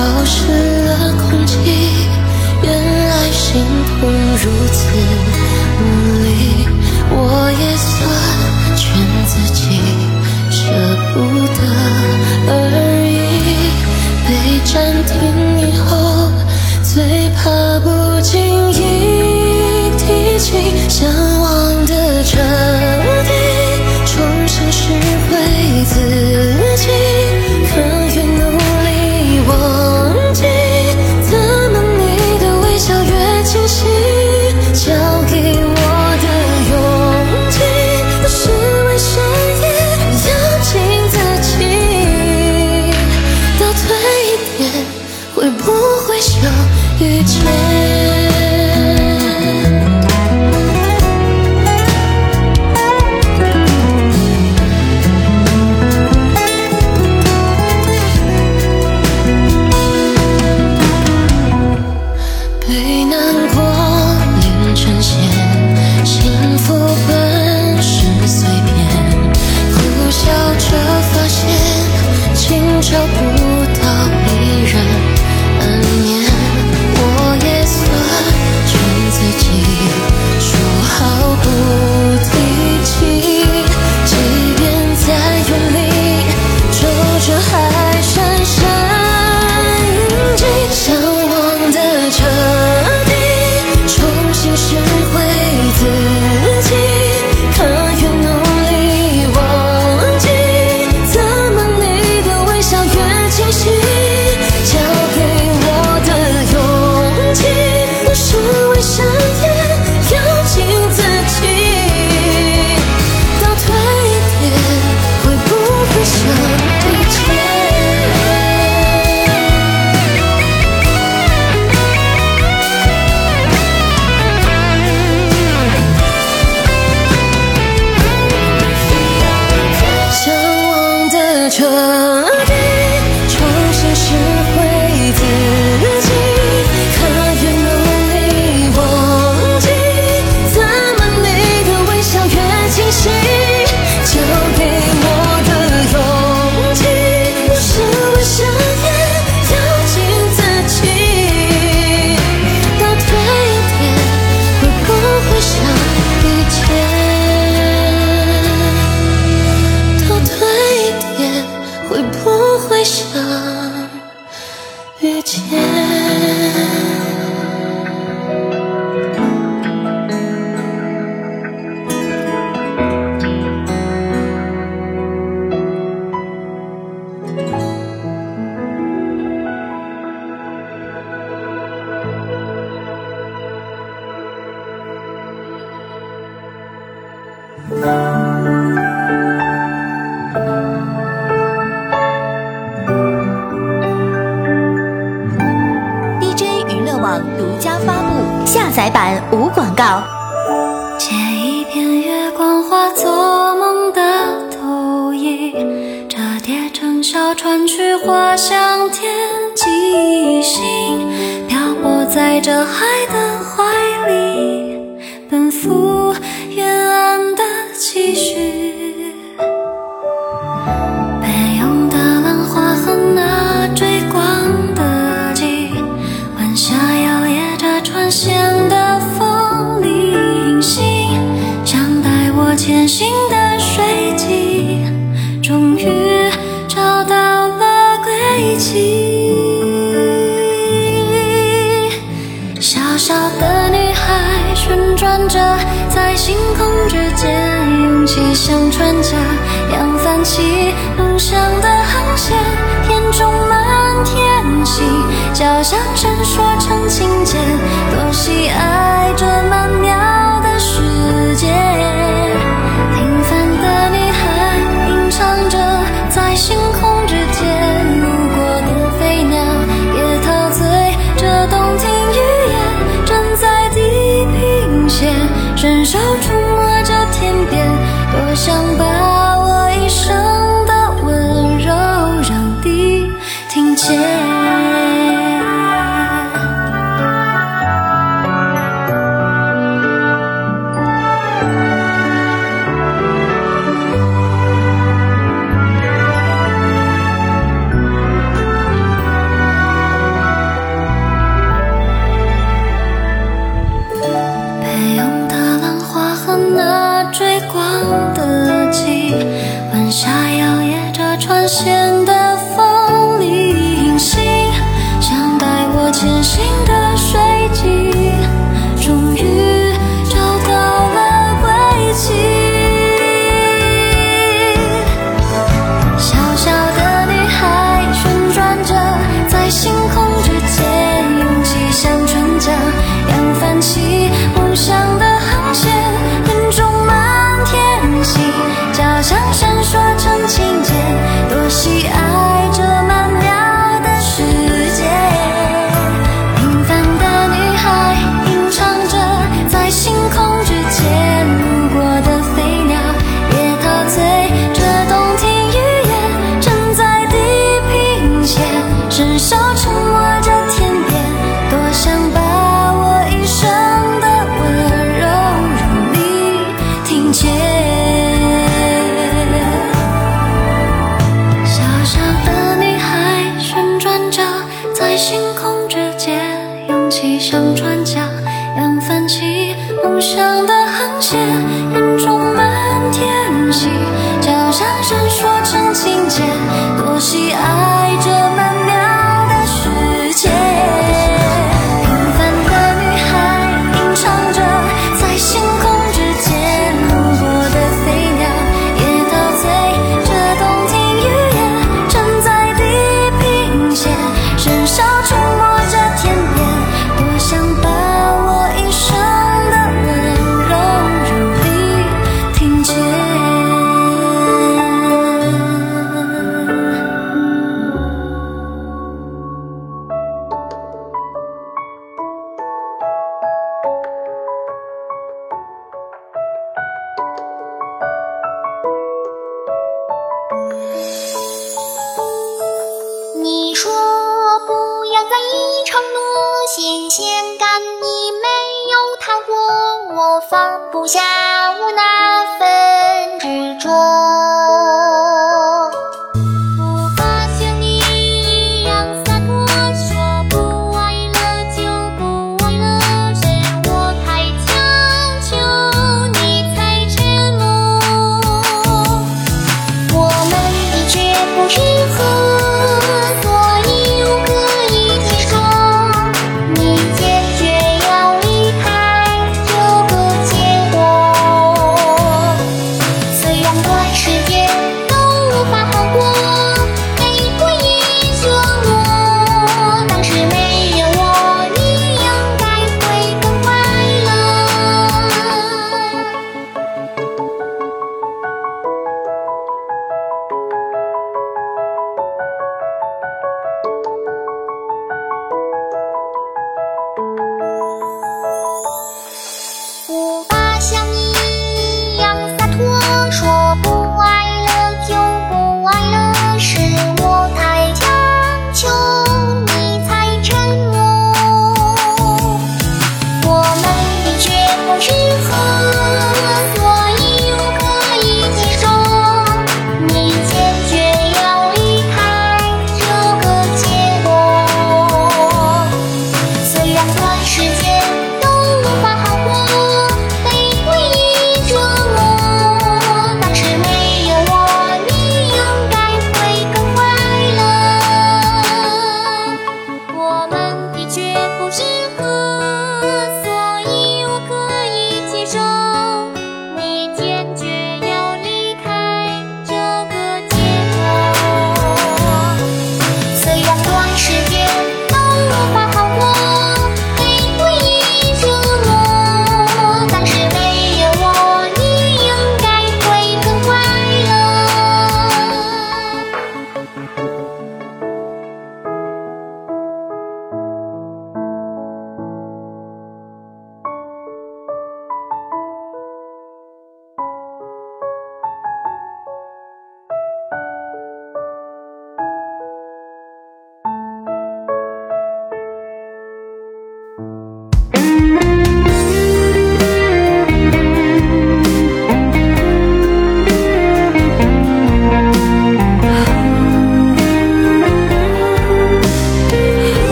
潮湿了空气原来心痛如此无力我也算劝自己舍不得而已。被暂停以后最怕不前行的水迹，终于找到了轨迹。小小的女孩旋转着在星空之间，勇气像船桨，扬帆起梦想的航线。天中满天星，脚下闪烁成琴键，多喜爱这漫是何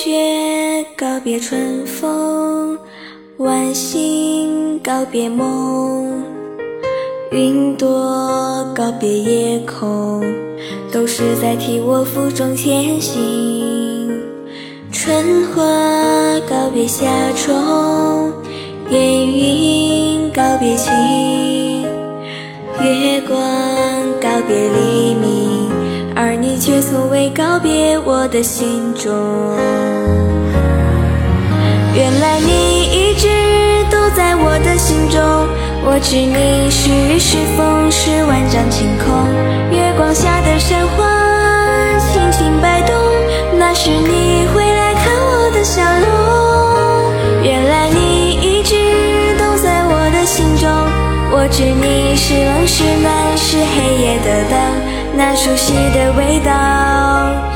雪告别春风，晚星告别梦，云朵告别夜空，都是在替我负重前行。春花告别夏虫，烟云告别晴，月光告别黎明，而你却从未告别我的心中。原来你一直都在我的心中，我知你是雨是风是万丈晴空，月光下的山花轻轻摆动，那是你回来看我的笑容。原来你一直都在我的心中，我知你是冷是暖是黑夜的灯，那熟悉的味道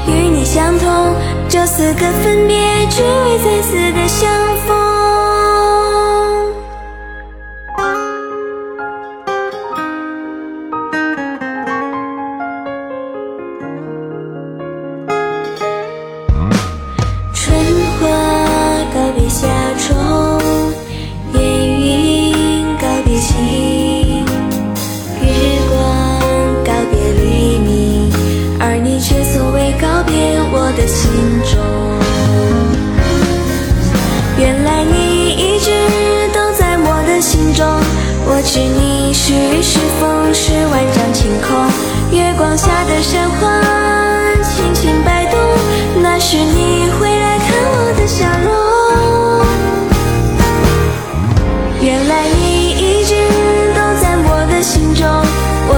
与你相同。这四个分别，只为再次的相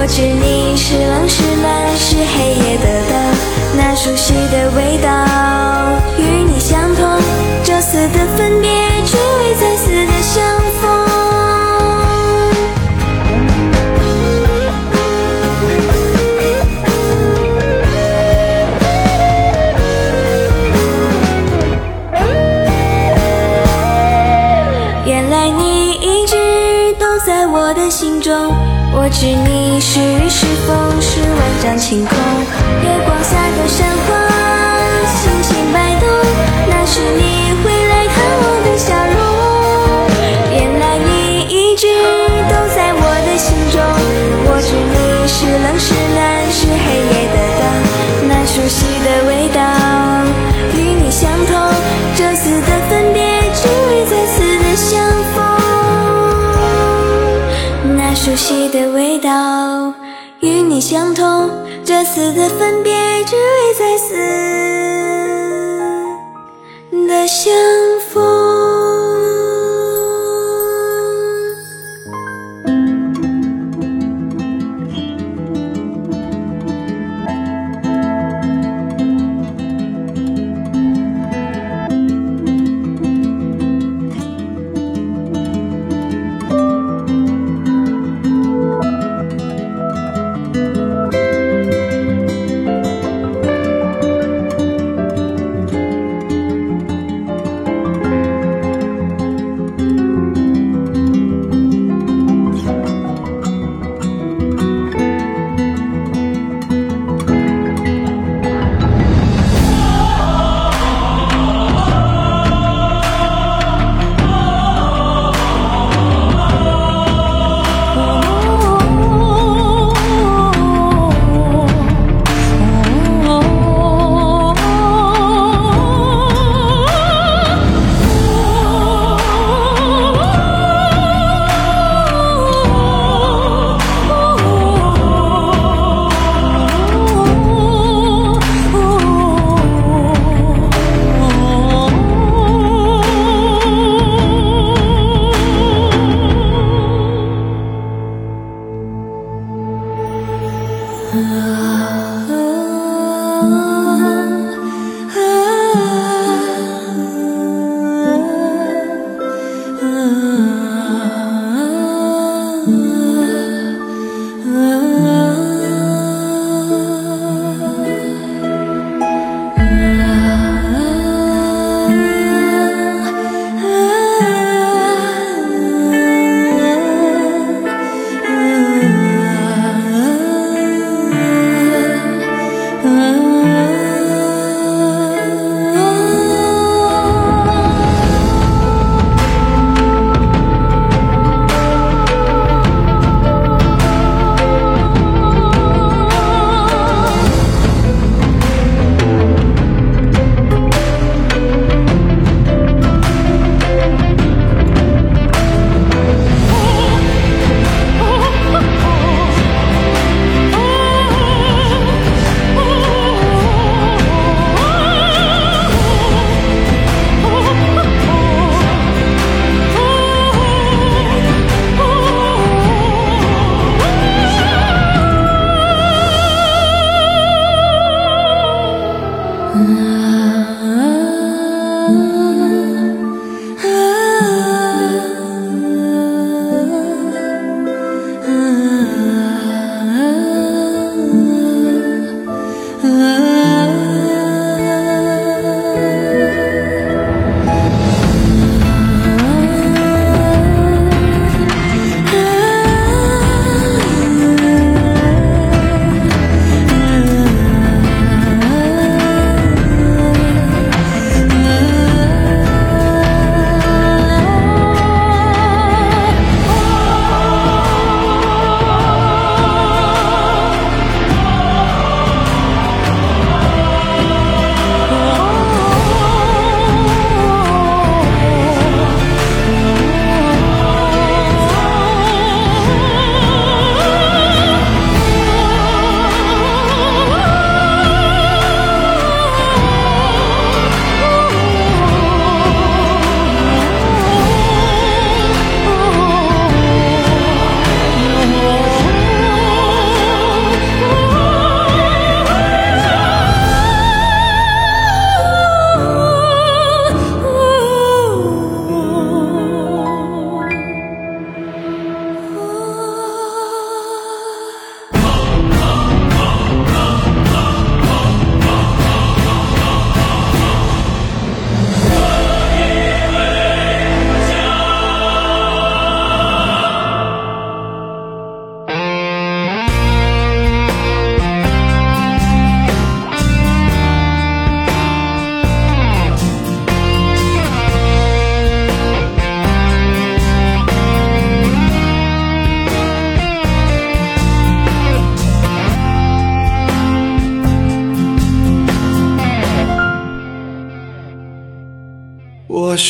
我知你是冷是暖是黑夜的灯，那熟悉的味道。晴空，月光下的山花轻轻摆动，那是你回来看我的笑容。原来你一直都在我的心中，我知你是冷是暖是黑夜的灯，那熟悉的味道与你相同，这次的分别只为再次的相逢。那熟悉的味道与你相同，这次的分别只为再次的相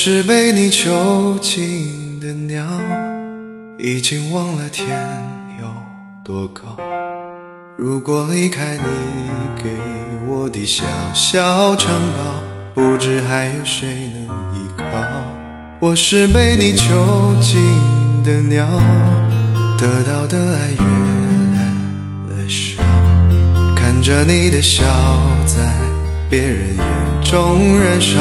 是被你囚禁的鸟，已经忘了天有多高。如果离开你给我的小小城堡，不知还有谁能依靠。我是被你囚禁的鸟，得到的爱越来越少。看着你的笑在别人眼中燃烧，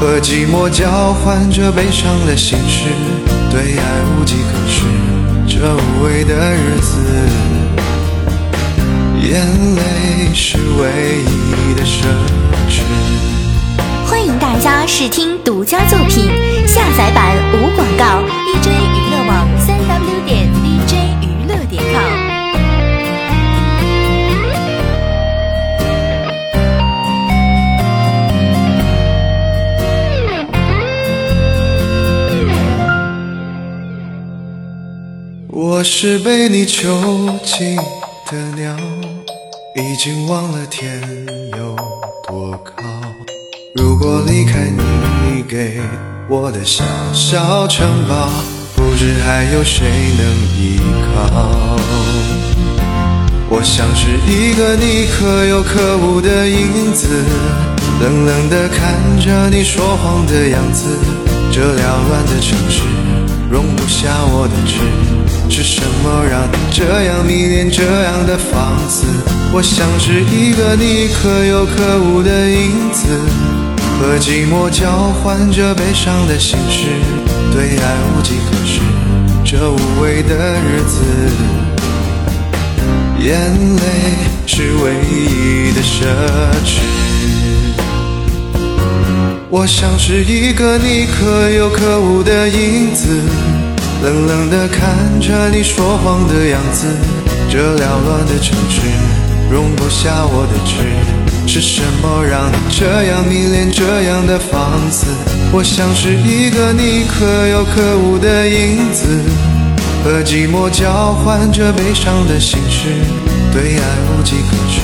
和寂寞交换着悲伤的心事，对爱无计可施。这无味的日子，眼泪是唯一的奢侈。欢迎大家试听独家作品，下载版无广告，DJ 娱乐网三 W 点 DJ。我是被你囚禁的鸟，已经忘了天有多高。如果离开你给我的小小城堡。不知还有谁能依靠？我像是一个你可有可无的影子，冷冷地看着你说谎的样子。这缭乱的城市容不下我的痴，是什么让你这样迷恋，这样的放肆？我像是一个你可有可无的影子，和寂寞交换着悲伤的心事，对爱无计可施。这无味的日子，眼泪是唯一的奢侈。我像是一个你可有可无的影子，冷冷地看着你说谎的样子。这缭乱的城市容不下我的痴，是什么让你这样迷恋，这样的放肆？我像是一个你可有可无的影子，和寂寞交换着悲伤的心事，对爱无计可施。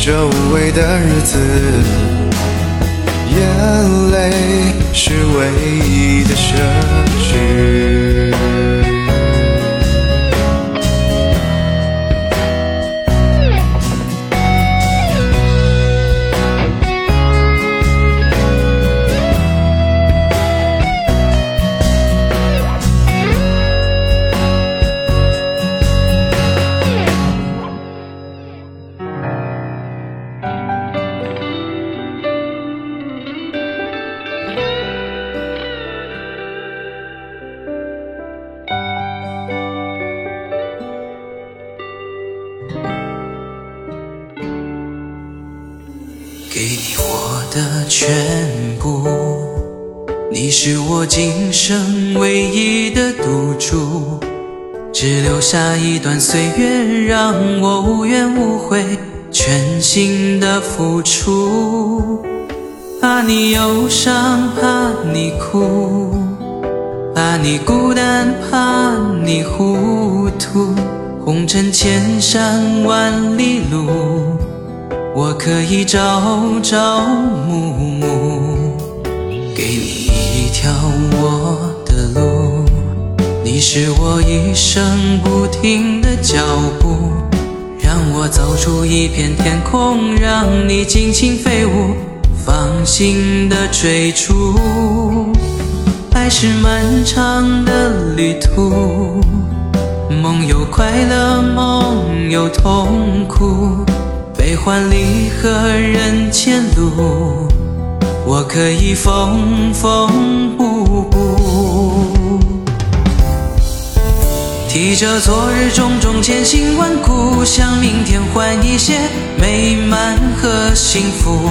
这无味的日子，眼泪是唯一的奢侈。生唯一的赌注，只留下一段岁月让我无怨无悔，全心的付出。怕你忧伤，怕你哭，怕你孤单，怕你糊涂，红尘千山万里路。我可以朝朝暮暮，给你一条我的路。你是我一生不停的脚步，让我走出一片天空，让你尽情飞舞，放心的追逐。爱是漫长的旅途，梦有快乐，梦有痛苦。悲欢离合人间路，我可以缝缝补补，提着昨日种种千辛万苦，向明天换一些美满和幸福。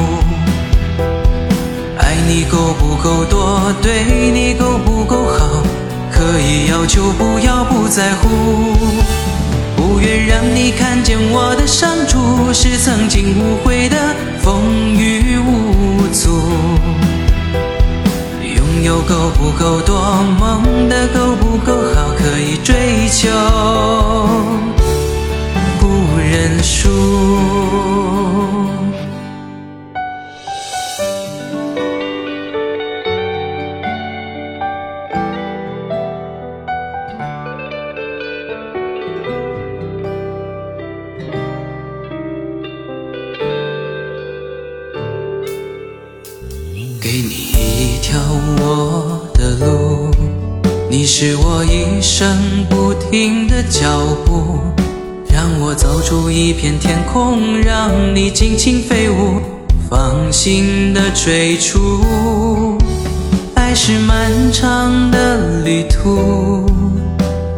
爱你够不够多，对你够不够好，可以要求不要不在乎，不愿让你看见我的伤处，是曾经无悔的风雨无足。拥有够不够多，梦的够不够好，可以追求，不认输。给你一条我的路，你是我一生不停的脚步，让我走出一片天空，让你尽情飞舞，放心的追逐。爱是漫长的旅途，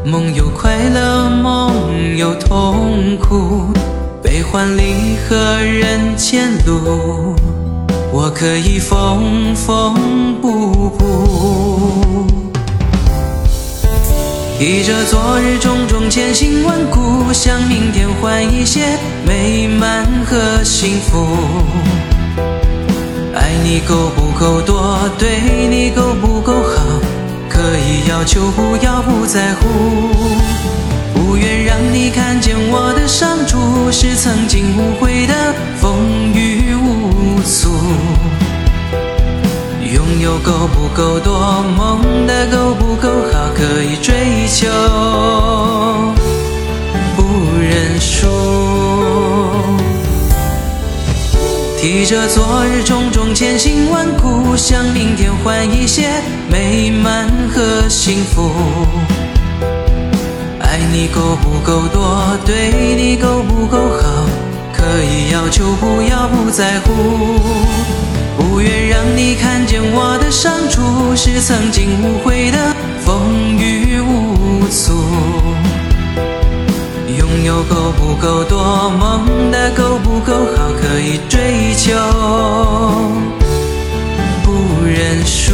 梦有快乐，梦有痛苦，悲欢离合人间路。我可以缝缝补补，提着昨日种种千辛万苦，向明天换一些美满和幸福。爱你够不够多，对你够不够好，可以要求不要不在乎，不愿让你看见我的伤处，是曾经无悔的风雨无阻。拥有够不够多，梦的够不够好，可以追求，不认输。提着昨日种种千辛万苦，向明天换一些美满和幸福。爱你够不够多，对你够不够好，可以要求不要不在乎，不愿让你看见我的伤处，是曾经无悔的风雨无阻。拥有够不够多，梦的够不够好，可以追求，不认输。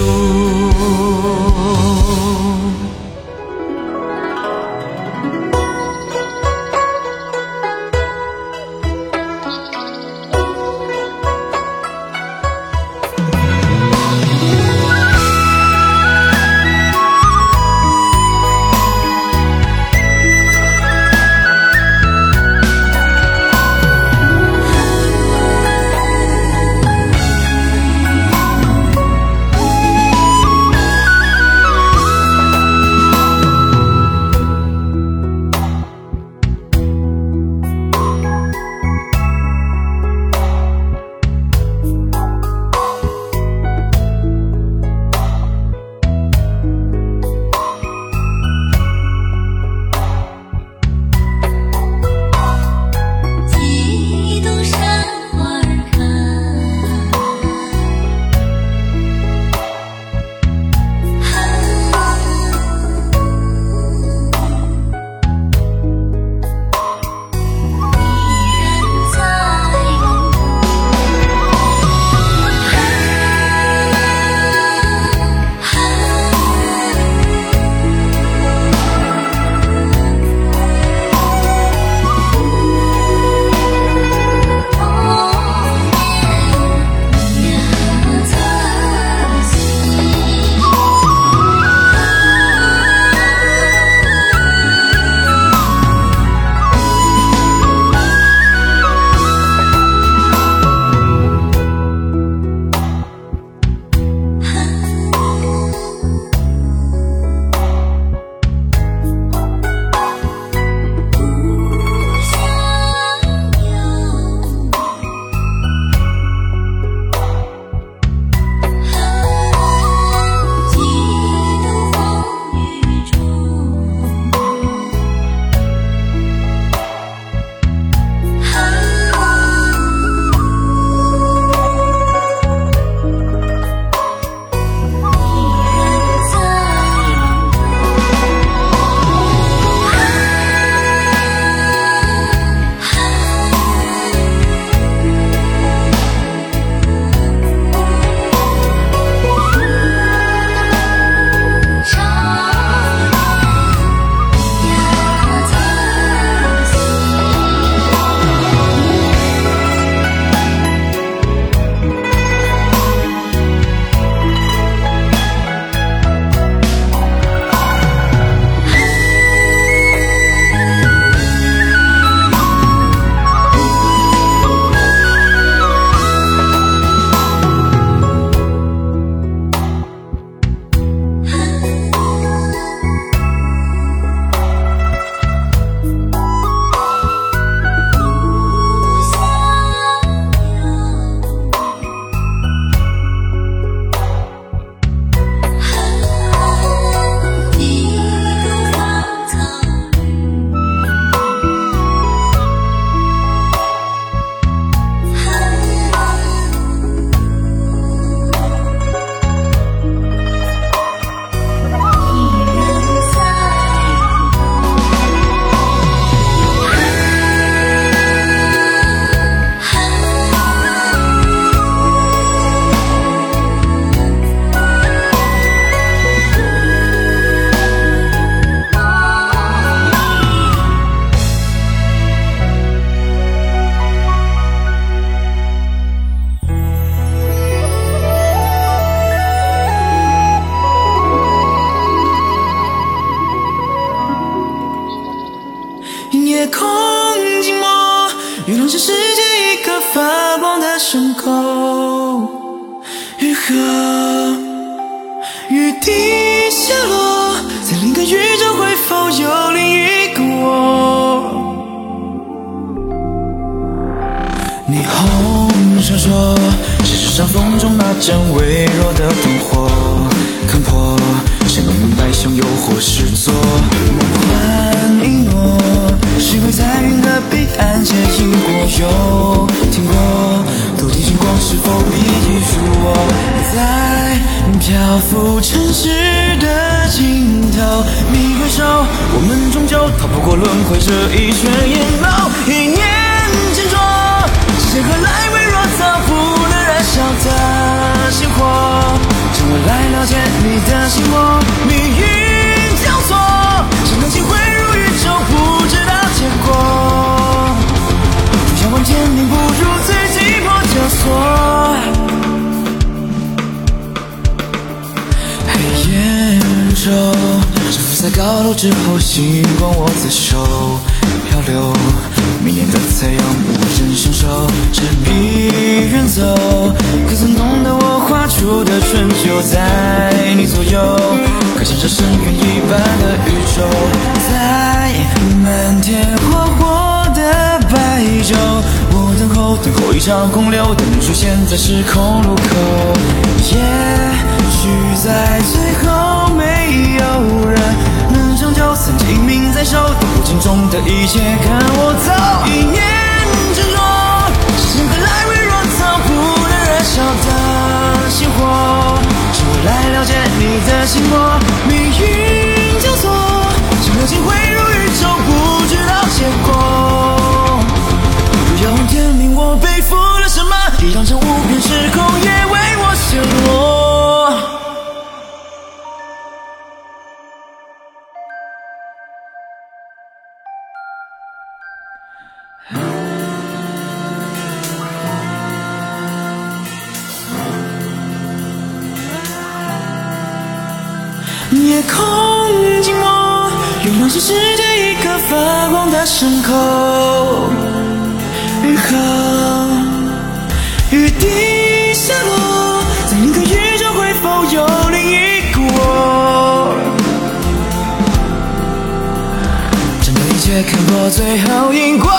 像风中那盏微弱的灯火，看破谁能明白像诱惑是作。梦幻一诺，谁会在云的彼岸接引过？有听过头顶星光是否比翼如我？在漂浮城市的尽头，你回首，我们终究逃不过轮回这一圈阴谋。一念执着，谁何来燃烧的星火？让我来了解你的心魔，命运交错，谁能机会如宇宙，不知道结果。遥望天明，不如自己破枷锁。黑夜中，沉浮在高楼之后，星光握在手，漂流。明天的太阳无人相守，执笔远走。可曾懂得我画出的春秋，在你左右，可像这深渊一般的宇宙，在漫天火火的白昼，我等候，等候一场洪流，等你出现在时空路口。也许在最后，没有人，在手，动不尽中的一切，看我走。一年是世界一颗发光的伤口。雨后雨滴下落，在另一个宇宙会否有另一个我？整个一切看破最后因果。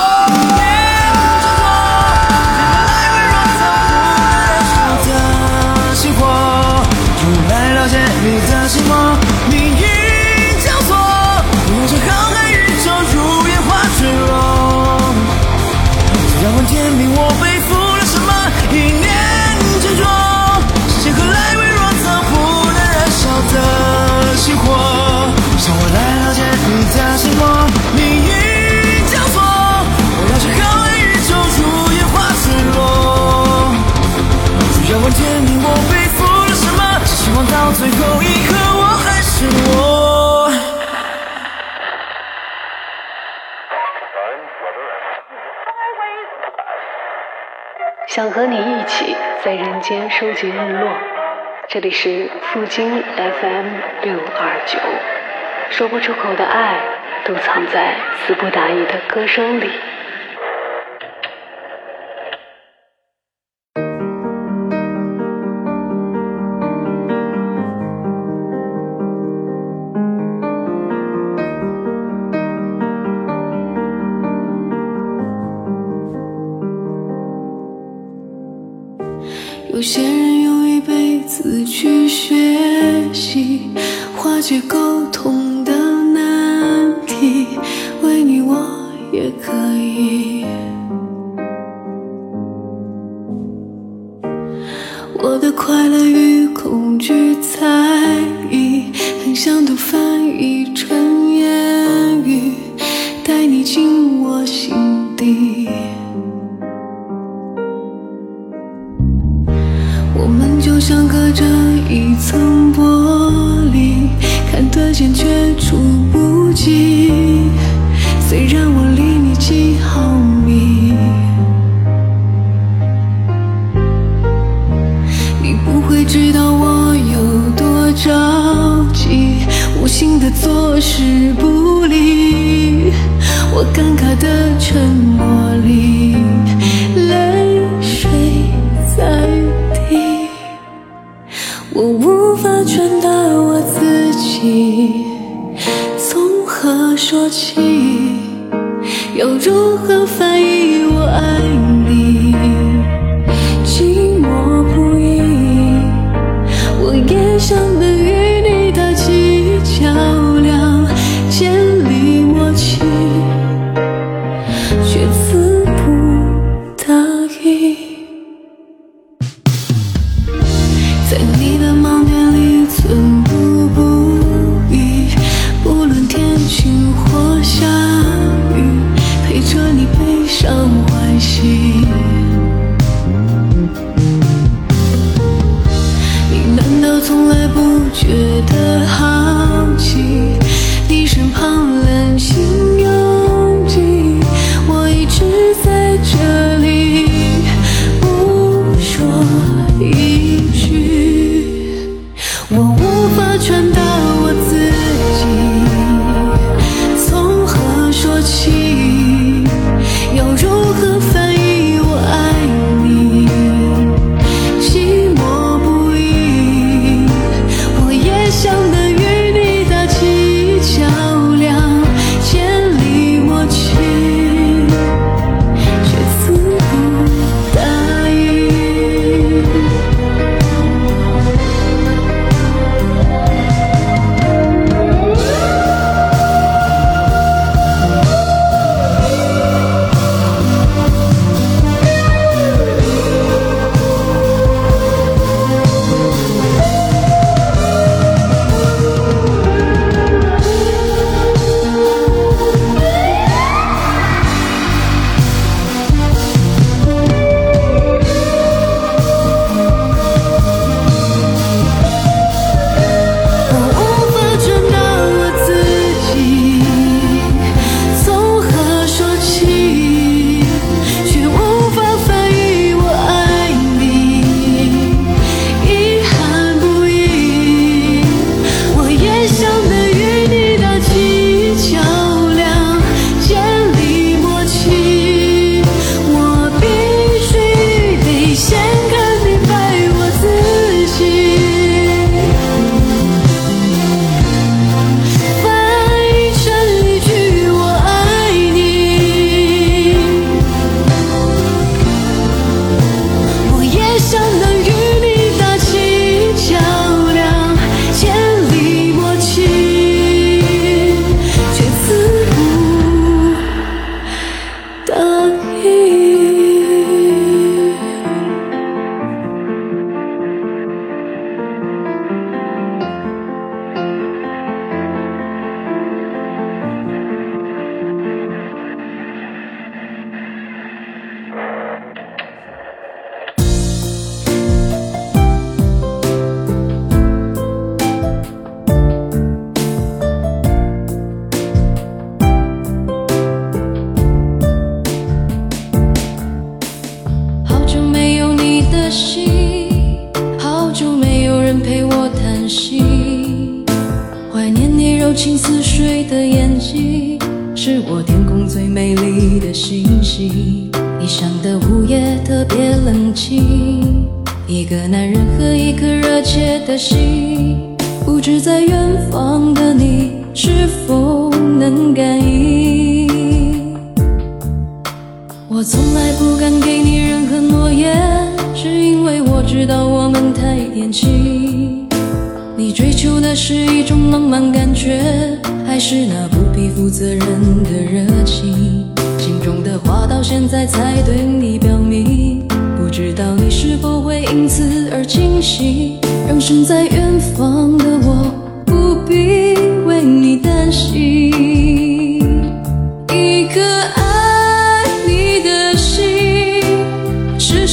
想和你一起在人间收集日落。这里是富京 FM 六二九，说不出口的爱，都藏在词不达意的歌声里。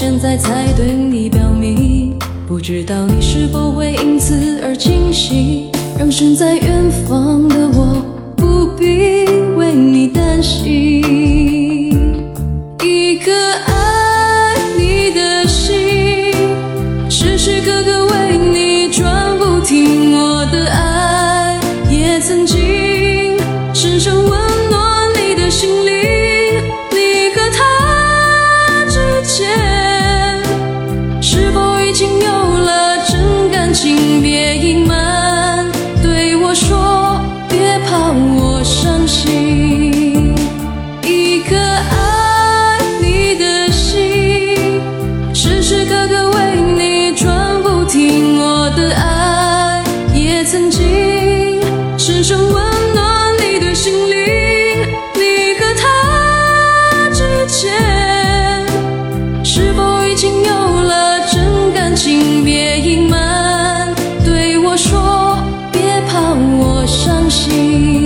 现在才对你表明不知道你是否会因此而清醒让身在远方的心。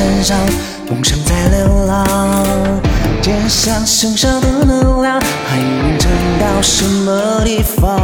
身上，梦想在流浪，肩上剩下的能量还能撑到什么地方？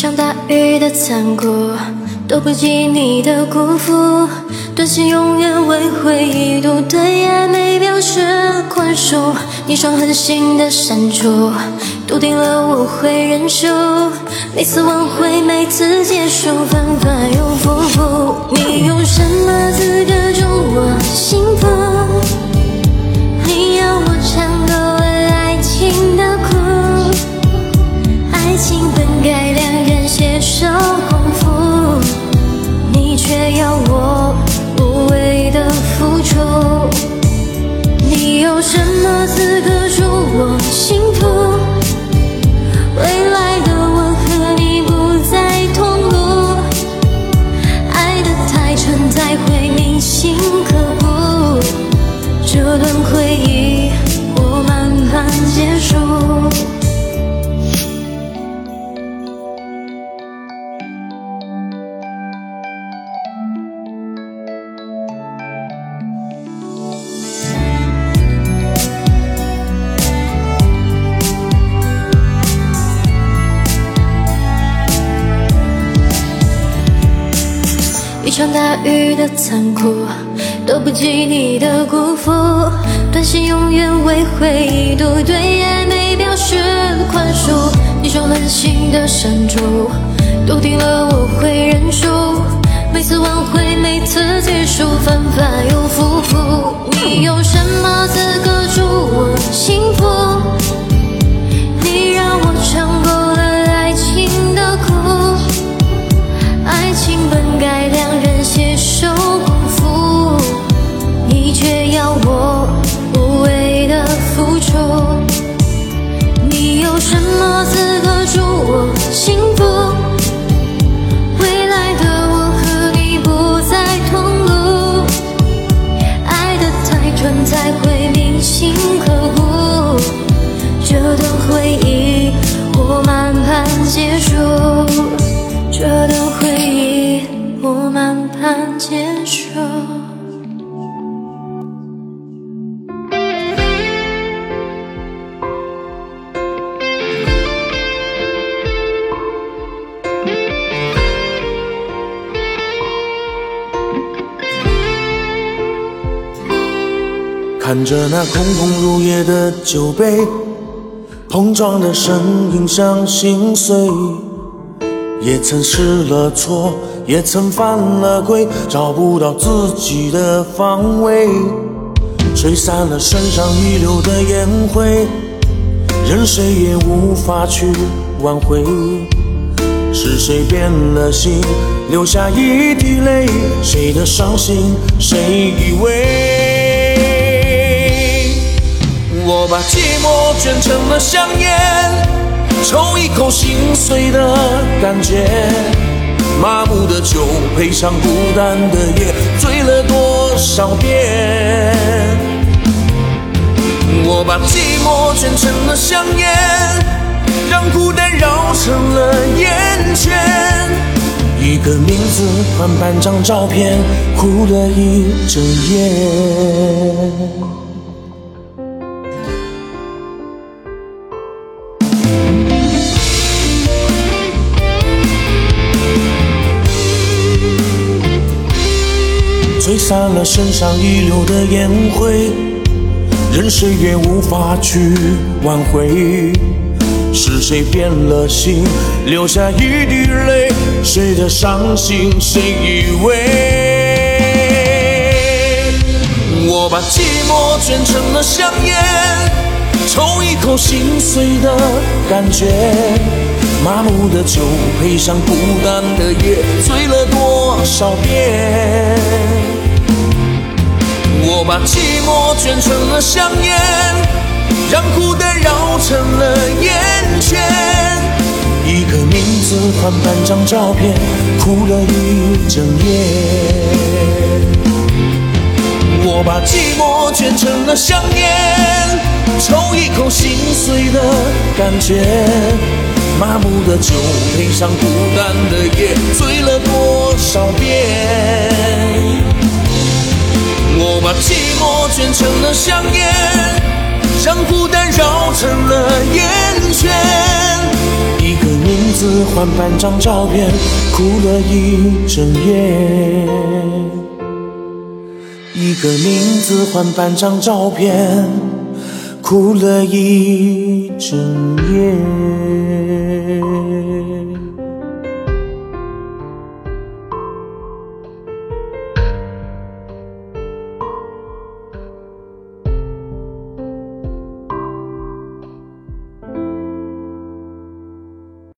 场大雨的残酷，都不及你的辜负。短信永远为回忆读，对爱没表示宽恕。你双狠心的删除，笃定了我会认输。每次挽回，每次结束，反反又复复。你用什么资格咒我幸福？少功夫，你却要我无谓的付出，你有什么资格？雨的残酷，都不及你的辜负。短信永远为回忆读，对爱没表示宽恕。你说狠心的删除，笃定了我会认输。每次挽回，每次结束，反反又复复。你有什么着那空空如也的酒杯，碰撞的声音像心碎。也曾失了措，也曾犯了规，找不到自己的方位，吹散了身上遗留的烟灰，任谁也无法去挽回。是谁变了心，留下一滴泪？谁的伤心，谁以为？我把寂寞卷成了香烟，抽一口心碎的感觉。麻木的酒配上孤单的夜，醉了多少遍？我把寂寞卷成了香烟，让孤单绕成了烟圈。一个名字换半张照片，哭了一整夜。散了身上遗留的烟灰，任谁也无法去挽回。是谁变了心，留下一滴泪？谁的伤心，谁以为？我把寂寞卷成了香烟，抽一口心碎的感觉。麻木的酒配上孤单的夜，醉了多少遍？我把寂寞卷成了香烟，让孤单绕成了烟圈。一个名字换半张照片，哭了一整夜。我把寂寞卷成了香烟，抽一口心碎的感觉。麻木的酒配上孤单的夜，醉了多少遍？我把寂寞卷成了香烟，让孤单绕成了烟圈。一个名字换半张照片，哭了一整夜。一个名字换半张照片，哭了一整夜。